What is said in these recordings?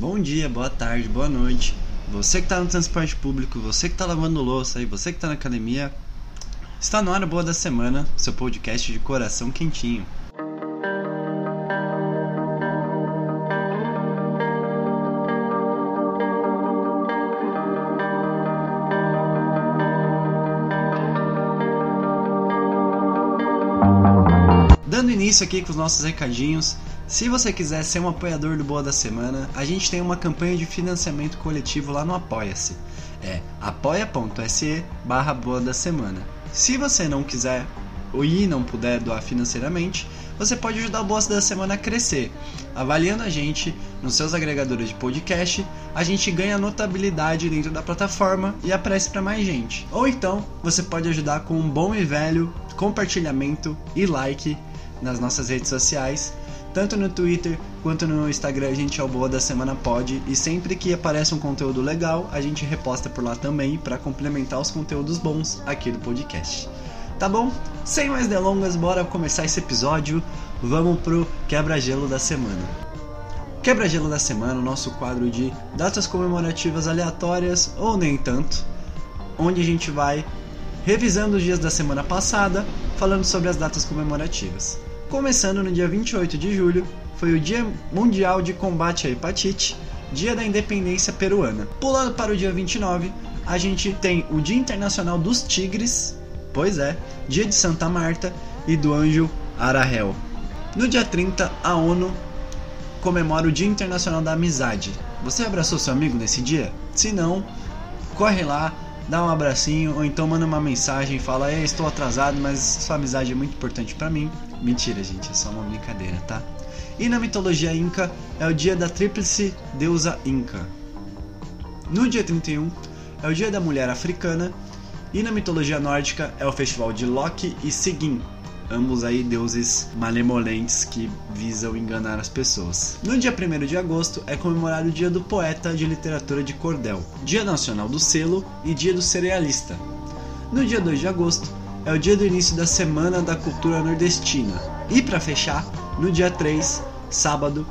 bom dia, boa tarde, boa noite. Você que está no transporte público, você que está lavando louça e você que está na academia, está no ar Boa da Semana, seu podcast de coração quentinho. Dando início aqui com os nossos recadinhos, se você quiser ser um apoiador do Boa da Semana, a gente tem uma campanha de financiamento coletivo lá no Apoia-se. É apoia.se barra Boa da Semana. Se você não quiser ou e não puder doar financeiramente, você pode ajudar o Boa da Semana a crescer. Avaliando a gente nos seus agregadores de podcast, a gente ganha notabilidade dentro da plataforma e aparece para mais gente. Ou então, você pode ajudar com um bom e velho compartilhamento e like nas nossas redes sociais. Tanto no Twitter quanto no Instagram a gente é o Boa da Semana Pod e sempre que aparece um conteúdo legal a gente reposta por lá também para complementar os conteúdos bons aqui do podcast. Tá bom? Sem mais delongas, bora começar esse episódio. Vamos pro quebra-gelo da semana. Quebra-gelo da semana, o nosso quadro de datas comemorativas aleatórias ou nem tanto, onde a gente vai revisando os dias da semana passada, falando sobre as datas comemorativas. Começando no dia 28 de julho, foi o Dia Mundial de Combate à Hepatite, Dia da Independência Peruana. Pulando para o dia 29, a gente tem o Dia Internacional dos Tigres, pois é, Dia de Santa Marta e do Anjo Arahel. No dia 30, a ONU comemora o Dia Internacional da Amizade. Você abraçou seu amigo nesse dia? Se não, corre lá, dá um abracinho ou então manda uma mensagem e fala: Ei, estou atrasado, mas sua amizade é muito importante para mim. Mentira, gente, é só uma brincadeira, tá? E na mitologia inca é o dia da tríplice deusa inca. No dia 31 é o dia da mulher africana e na mitologia nórdica é o festival de Loki e Sigyn, ambos aí deuses malemolentes que visam enganar as pessoas. No dia 1 de agosto é comemorado o Dia do Poeta de Literatura de Cordel, Dia Nacional do Selo e Dia do Cerealista. No dia 2 de agosto é o dia do início da Semana da Cultura Nordestina. E para fechar, no dia 3, sábado,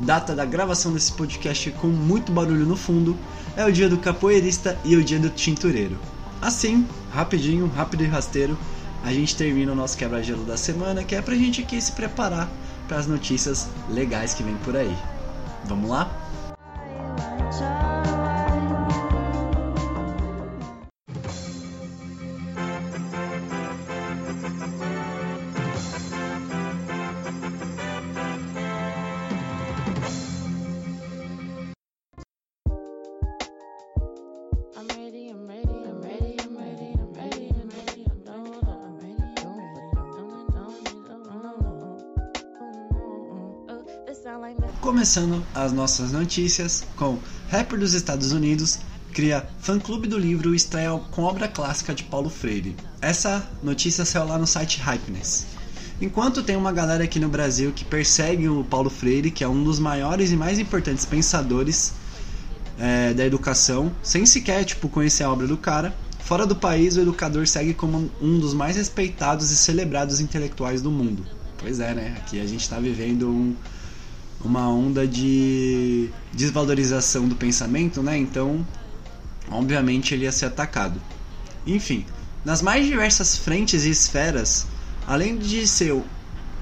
data da gravação desse podcast com muito barulho no fundo, é o dia do capoeirista e o dia do tintureiro. Assim, rapidinho, rápido e rasteiro, a gente termina o nosso quebra-gelo da semana, que é pra gente aqui se preparar para as notícias legais que vem por aí. Vamos lá? Começando as nossas notícias com rapper dos Estados Unidos cria fã-clube do livro e estreia com obra clássica de Paulo Freire. Essa notícia saiu lá no site Hypeness. Enquanto tem uma galera aqui no Brasil que persegue o Paulo Freire, que é um dos maiores e mais importantes pensadores é, da educação, sem sequer tipo, conhecer a obra do cara, fora do país o educador segue como um dos mais respeitados e celebrados intelectuais do mundo. Pois é, né? Aqui a gente está vivendo um, uma onda de desvalorização do pensamento, né? Então, obviamente ele ia ser atacado. Enfim, nas mais diversas frentes e esferas, além de ser o,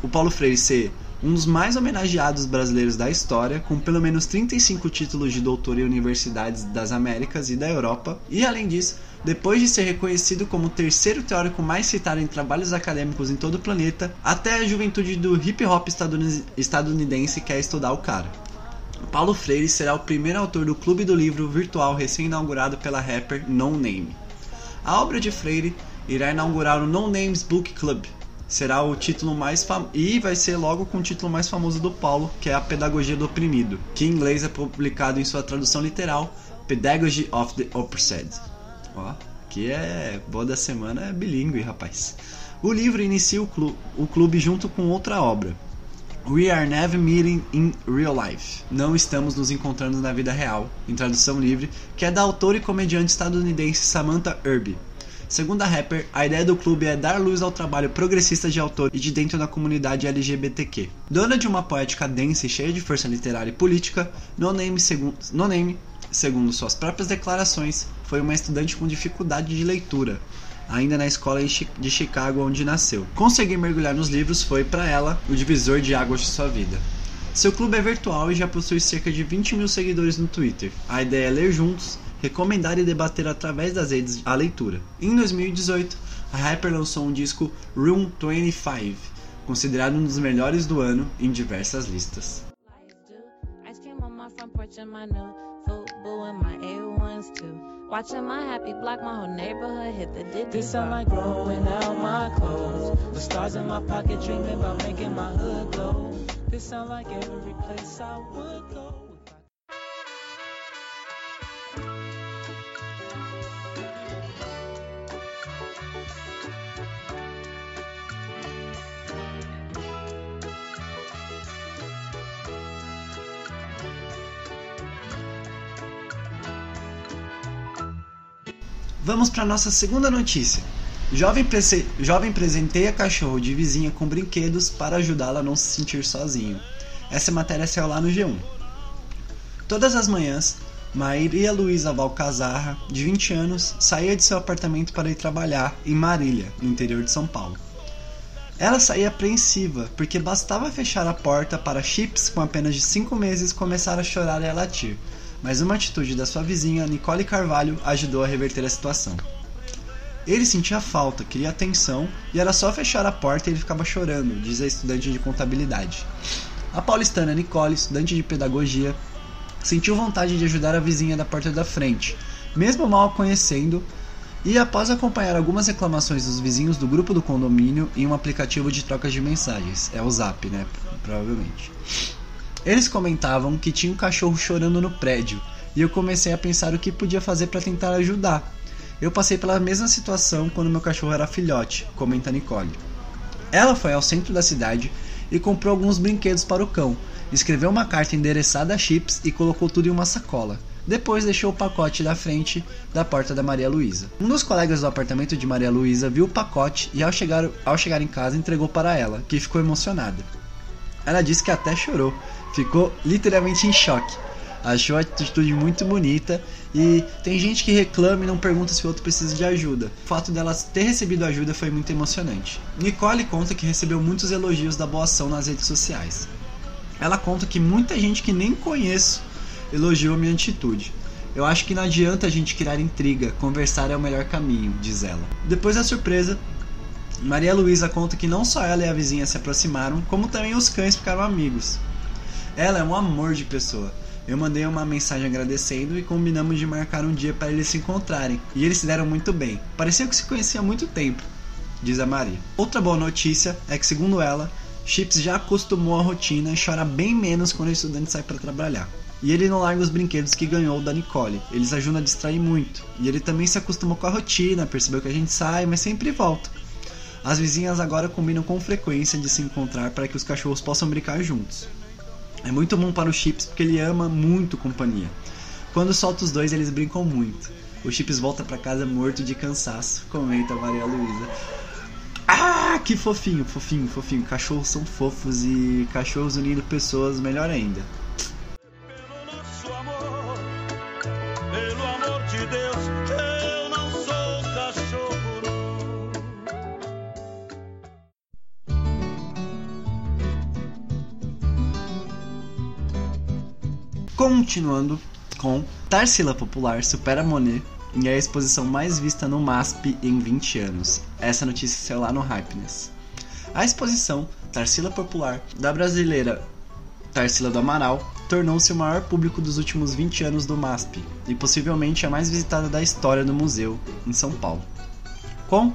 Paulo Freire ser um dos mais homenageados brasileiros da história, com pelo menos 35 títulos de doutor em universidades das Américas e da Europa, e além disso, depois de ser reconhecido como o terceiro teórico mais citado em trabalhos acadêmicos em todo o planeta, até a juventude do hip hop estadunidense- quer estudar o cara. Paulo Freire será o primeiro autor do Clube do Livro virtual recém-inaugurado pela rapper No Name. A obra de Freire irá inaugurar o No Names Book Club. Será o título mais fam... e vai ser logo com o título mais famoso do Paulo, que é a Pedagogia do Oprimido, que em inglês é publicado em sua tradução literal, Pedagogy of the Oppressed. Ó, que é boa da semana é bilíngue, rapaz. O livro inicia o, clu... o clube junto com outra obra, We are never meeting in real life. Não estamos nos encontrando na vida real, em tradução livre, que é da autora e comediante estadunidense Samantha Irby. Segundo a rapper, a ideia do clube é dar luz ao trabalho progressista de autor e de dentro da comunidade LGBTQ. Dona de uma poética densa e cheia de força literária e política, No Name, no Name segundo suas próprias declarações, foi uma estudante com dificuldade de leitura, ainda na escola de Chicago onde nasceu. Conseguir mergulhar nos livros foi, para ela, o divisor de águas de sua vida. Seu clube é virtual e já possui cerca de 20 mil seguidores no Twitter. A ideia é ler juntos, recomendar e debater através das redes a leitura. Em 2018, a Hyper lançou um disco Room 25, considerado um dos melhores do ano em diversas listas. Watching my happy block, my whole neighborhood hit the diddy. This sound like growing out my clothes. The stars in my pocket dreaming about making my hood glow. This sound like every place I would go. Vamos para nossa segunda notícia. Jovem, prese... Jovem presenteia cachorro de vizinha com brinquedos para ajudá-la a não se sentir sozinho. Essa matéria saiu lá no G1. Todas as manhãs, Maria Luísa Valcazarra, de 20 anos, saía de seu apartamento para ir trabalhar em Marília, no interior de São Paulo. Ela saía apreensiva, porque bastava fechar a porta para Chips, com apenas de 5 meses, começar a chorar e a latir mas uma atitude da sua vizinha, Nicole Carvalho, ajudou a reverter a situação. Ele sentia falta, queria atenção e era só fechar a porta e ele ficava chorando, diz a estudante de contabilidade. A paulistana Nicole, estudante de pedagogia, sentiu vontade de ajudar a vizinha da porta da frente, mesmo mal a conhecendo, e após acompanhar algumas reclamações dos vizinhos do grupo do condomínio em um aplicativo de trocas de mensagens, é o Zap, né? Provavelmente. Eles comentavam que tinha um cachorro chorando no prédio e eu comecei a pensar o que podia fazer para tentar ajudar. Eu passei pela mesma situação quando meu cachorro era filhote, comenta Nicole. Ela foi ao centro da cidade e comprou alguns brinquedos para o cão, escreveu uma carta endereçada a Chips e colocou tudo em uma sacola. Depois deixou o pacote da frente da porta da Maria Luísa. Um dos colegas do apartamento de Maria Luísa viu o pacote e ao chegar, ao chegar em casa entregou para ela, que ficou emocionada. Ela disse que até chorou ficou literalmente em choque. Achou a atitude muito bonita e tem gente que reclama e não pergunta se o outro precisa de ajuda. O fato dela ter recebido ajuda foi muito emocionante. Nicole conta que recebeu muitos elogios da boa ação nas redes sociais. Ela conta que muita gente que nem conheço elogiou minha atitude. Eu acho que não adianta a gente criar intriga, conversar é o melhor caminho, diz ela. Depois da surpresa, Maria Luísa conta que não só ela e a vizinha se aproximaram, como também os cães ficaram amigos. Ela é um amor de pessoa. Eu mandei uma mensagem agradecendo e combinamos de marcar um dia para eles se encontrarem. E eles se deram muito bem. Parecia que se conhecia há muito tempo, diz a Maria. Outra boa notícia é que, segundo ela, Chips já acostumou à rotina e chora bem menos quando o estudante sai para trabalhar. E ele não larga os brinquedos que ganhou da Nicole. Eles ajudam a distrair muito. E ele também se acostumou com a rotina, percebeu que a gente sai, mas sempre volta. As vizinhas agora combinam com frequência de se encontrar para que os cachorros possam brincar juntos. É muito bom para o Chips porque ele ama muito companhia. Quando solta os dois, eles brincam muito. O Chips volta para casa morto de cansaço, comenta Maria Luísa. Ah, que fofinho, fofinho, fofinho. Cachorros são fofos e cachorros unindo pessoas, melhor ainda. Continuando com Tarsila Popular supera Monet e é a exposição mais vista no MASP em 20 anos. Essa notícia saiu lá no Hypeness. A exposição Tarsila Popular da brasileira Tarsila do Amaral tornou-se o maior público dos últimos 20 anos do MASP e possivelmente a mais visitada da história do museu em São Paulo. Com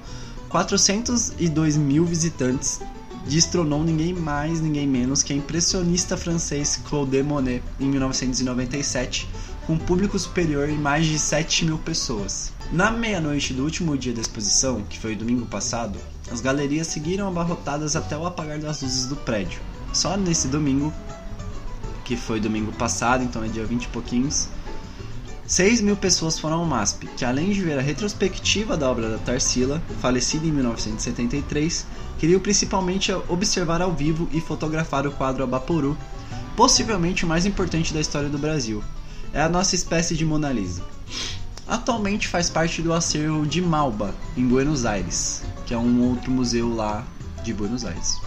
402 mil visitantes, destronou ninguém mais, ninguém menos que a impressionista francês Claude Monet em 1997, com público superior em mais de 7 mil pessoas. Na meia-noite do último dia da exposição, que foi domingo passado, as galerias seguiram abarrotadas até o apagar das luzes do prédio. Só nesse domingo, que foi domingo passado, então é dia 20 e pouquinhos, 6 mil pessoas foram ao MASP, que além de ver a retrospectiva da obra da Tarsila, falecida em 1973, queriam principalmente observar ao vivo e fotografar o quadro Abaporu, possivelmente o mais importante da história do Brasil. É a nossa espécie de Mona Lisa. Atualmente faz parte do acervo de Malba, em Buenos Aires, que é um outro museu lá de Buenos Aires.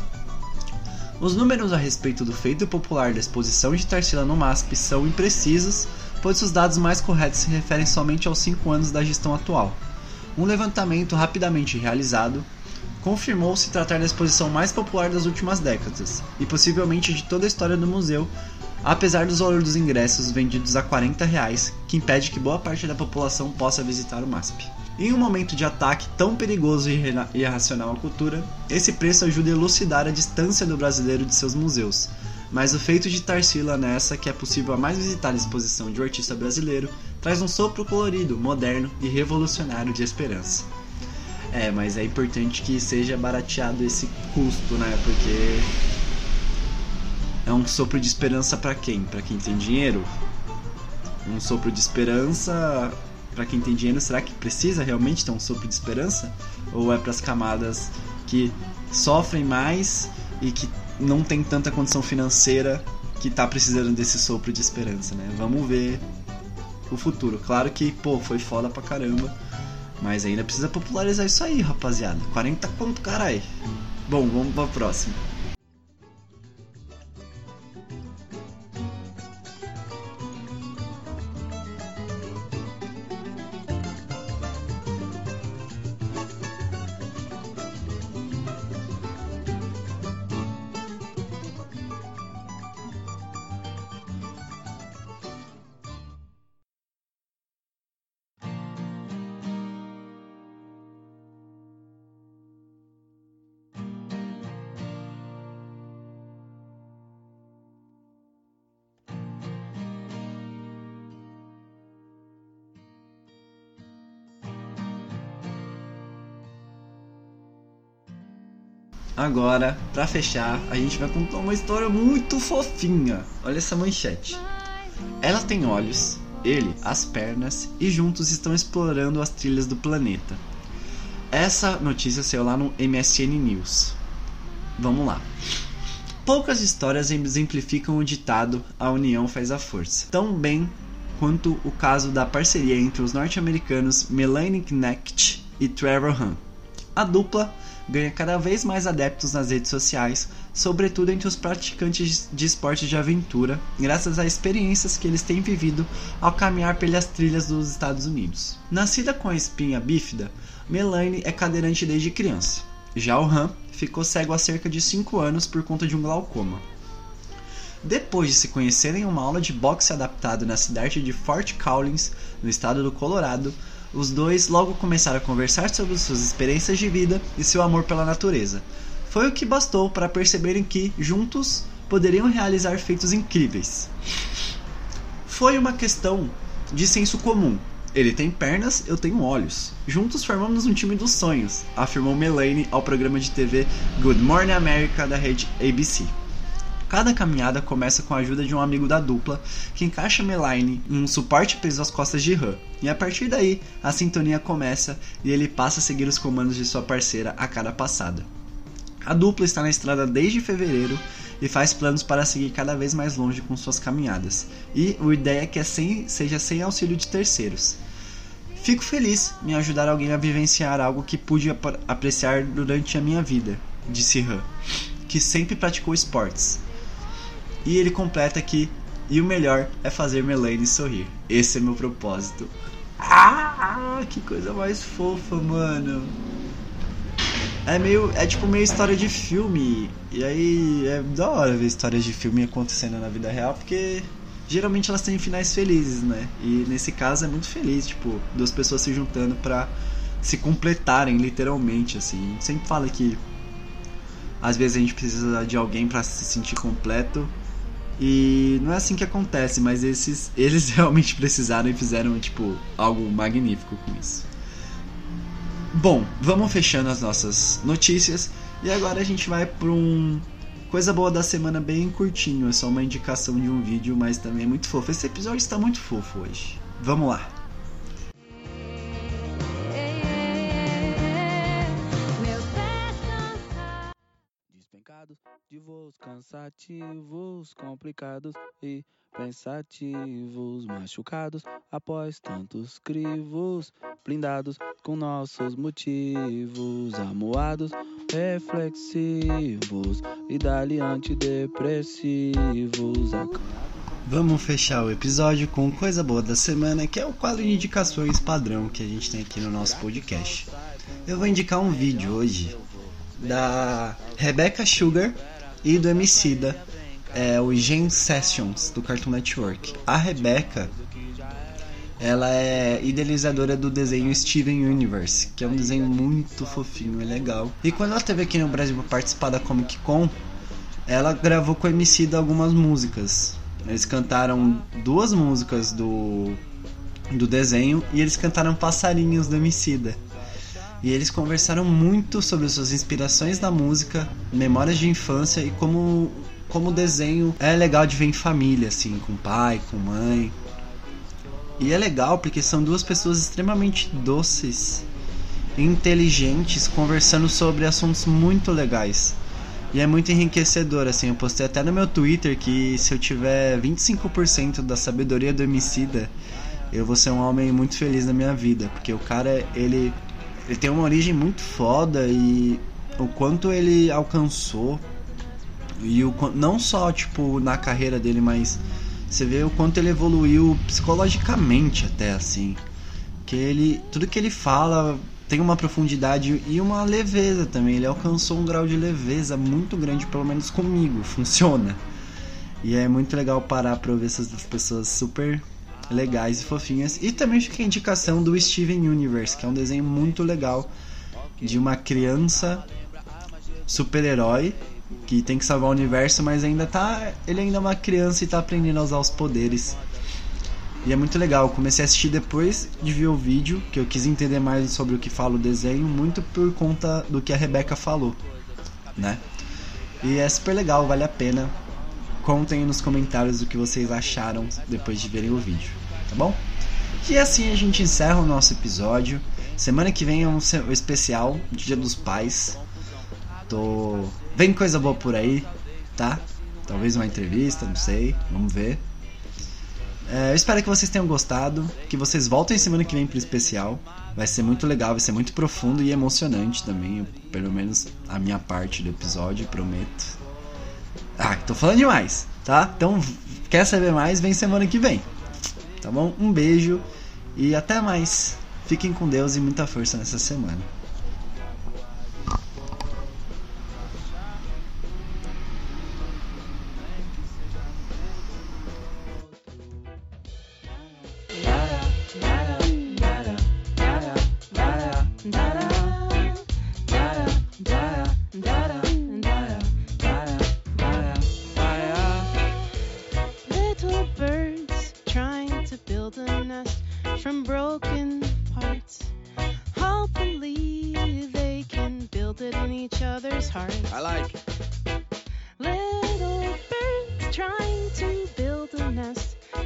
Os números a respeito do feito popular da exposição de Tarsila no MASP são imprecisos, pois os dados mais corretos se referem somente aos 5 anos da gestão atual. Um levantamento rapidamente realizado confirmou se tratar da exposição mais popular das últimas décadas, e possivelmente de toda a história do museu, apesar dos valores dos ingressos vendidos a 40 reais, que impede que boa parte da população possa visitar o MASP. Em um momento de ataque tão perigoso e irracional à cultura, esse preço ajuda a elucidar a distância do brasileiro de seus museus. Mas o feito de Tarsila nessa, que é possível a mais visitada exposição de um artista brasileiro, traz um sopro colorido, moderno e revolucionário de esperança. É, mas é importante que seja barateado esse custo, né? Porque é um sopro de esperança para quem? Para quem tem dinheiro? Um sopro de esperança para quem tem dinheiro, será que precisa realmente ter um sopro de esperança? Ou é para as camadas que sofrem mais e que não tem tanta condição financeira que tá precisando desse sopro de esperança, né? Vamos ver o futuro. Claro que, pô, foi foda pra caramba. Mas ainda precisa popularizar isso aí, rapaziada. 40 conto, carai. Bom, vamos pra próxima. Agora, para fechar, a gente vai contar uma história muito fofinha. Olha essa manchete. Ela tem olhos, ele as pernas e juntos estão explorando as trilhas do planeta. Essa notícia saiu lá no MSN News. Vamos lá. Poucas histórias exemplificam o ditado A união faz a força. Tão bem quanto o caso da parceria entre os norte-americanos Melanie Knecht e Trevor Hahn. A dupla ganha cada vez mais adeptos nas redes sociais, sobretudo entre os praticantes de esportes de aventura, graças às experiências que eles têm vivido ao caminhar pelas trilhas dos Estados Unidos. Nascida com a espinha bífida, Melanie é cadeirante desde criança. Já o Han ficou cego há cerca de 5 anos por conta de um glaucoma. Depois de se conhecerem em uma aula de boxe adaptado na cidade de Fort Collins, no estado do Colorado, os dois logo começaram a conversar sobre suas experiências de vida e seu amor pela natureza. Foi o que bastou para perceberem que, juntos, poderiam realizar feitos incríveis. Foi uma questão de senso comum. Ele tem pernas, eu tenho olhos. Juntos formamos um time dos sonhos, afirmou Melanie ao programa de TV Good Morning America da rede ABC. Cada caminhada começa com a ajuda de um amigo da dupla, que encaixa Melaine em um suporte preso às costas de Han. E a partir daí, a sintonia começa e ele passa a seguir os comandos de sua parceira a cada passada. A dupla está na estrada desde fevereiro e faz planos para seguir cada vez mais longe com suas caminhadas. E a ideia é que é seja sem auxílio de terceiros. Fico feliz em ajudar alguém a vivenciar algo que pude ap apreciar durante a minha vida, disse Han, que sempre praticou esportes. E ele completa que e o melhor é fazer Melanie sorrir. Esse é meu propósito. Ah, que coisa mais fofa, mano. É meio. É tipo meio história de filme. E aí é da hora ver histórias de filme acontecendo na vida real, porque geralmente elas têm finais felizes, né? E nesse caso é muito feliz, tipo, duas pessoas se juntando pra se completarem, literalmente, assim. A gente sempre fala que às vezes a gente precisa de alguém para se sentir completo e não é assim que acontece, mas esses, eles realmente precisaram e fizeram tipo algo magnífico com isso. Bom, vamos fechando as nossas notícias e agora a gente vai para um coisa boa da semana bem curtinho, é só uma indicação de um vídeo, mas também é muito fofo. Esse episódio está muito fofo hoje. Vamos lá. Despencados de voos cansativos, complicados e pensativos, machucados após tantos crivos, blindados com nossos motivos, amuados, reflexivos e dali antidepressivos. Vamos fechar o episódio com coisa boa da semana, que é o quadro de indicações padrão que a gente tem aqui no nosso podcast. Eu vou indicar um vídeo hoje da Rebecca Sugar e do Emicida, é o Gen Sessions do Cartoon Network. A Rebecca, ela é idealizadora do desenho Steven Universe, que é um desenho muito fofinho e legal. E quando ela esteve aqui no Brasil para participar da Comic Con, ela gravou com o Emicida algumas músicas. Eles cantaram duas músicas do, do desenho e eles cantaram Passarinhos do Emicida. E eles conversaram muito sobre suas inspirações na música, memórias de infância e como como desenho é legal de ver em família, assim, com pai, com mãe. E é legal porque são duas pessoas extremamente doces, inteligentes, conversando sobre assuntos muito legais. E é muito enriquecedor, assim, eu postei até no meu Twitter que se eu tiver 25% da sabedoria do Emicida, eu vou ser um homem muito feliz na minha vida, porque o cara, ele, ele tem uma origem muito foda e o quanto ele alcançou e o não só tipo na carreira dele, mas você vê o quanto ele evoluiu psicologicamente até assim. Que ele, tudo que ele fala tem uma profundidade e uma leveza também. Ele alcançou um grau de leveza muito grande, pelo menos comigo, funciona. E é muito legal parar pra ver essas pessoas super legais e fofinhas. E também fica a indicação do Steven Universe, que é um desenho muito legal de uma criança super-herói que tem que salvar o universo, mas ainda tá. Ele ainda é uma criança e tá aprendendo a usar os poderes. E é muito legal. Comecei a assistir depois de ver o vídeo, que eu quis entender mais sobre o que fala o desenho, muito por conta do que a Rebeca falou, né? E é super legal, vale a pena. Contem nos comentários o que vocês acharam depois de verem o vídeo, tá bom? E assim a gente encerra o nosso episódio. Semana que vem é um especial Dia dos Pais. Tô. Vem coisa boa por aí, tá? Talvez uma entrevista, não sei. Vamos ver. É, eu espero que vocês tenham gostado. Que vocês voltem semana que vem pro especial. Vai ser muito legal, vai ser muito profundo e emocionante também. Pelo menos a minha parte do episódio, prometo. Ah, tô falando demais, tá? Então, quer saber mais? Vem semana que vem. Tá bom? Um beijo e até mais. Fiquem com Deus e muita força nessa semana.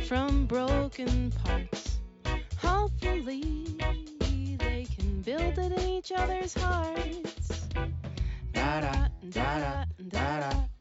From broken parts. Hopefully, they can build it in each other's hearts. Da da da da da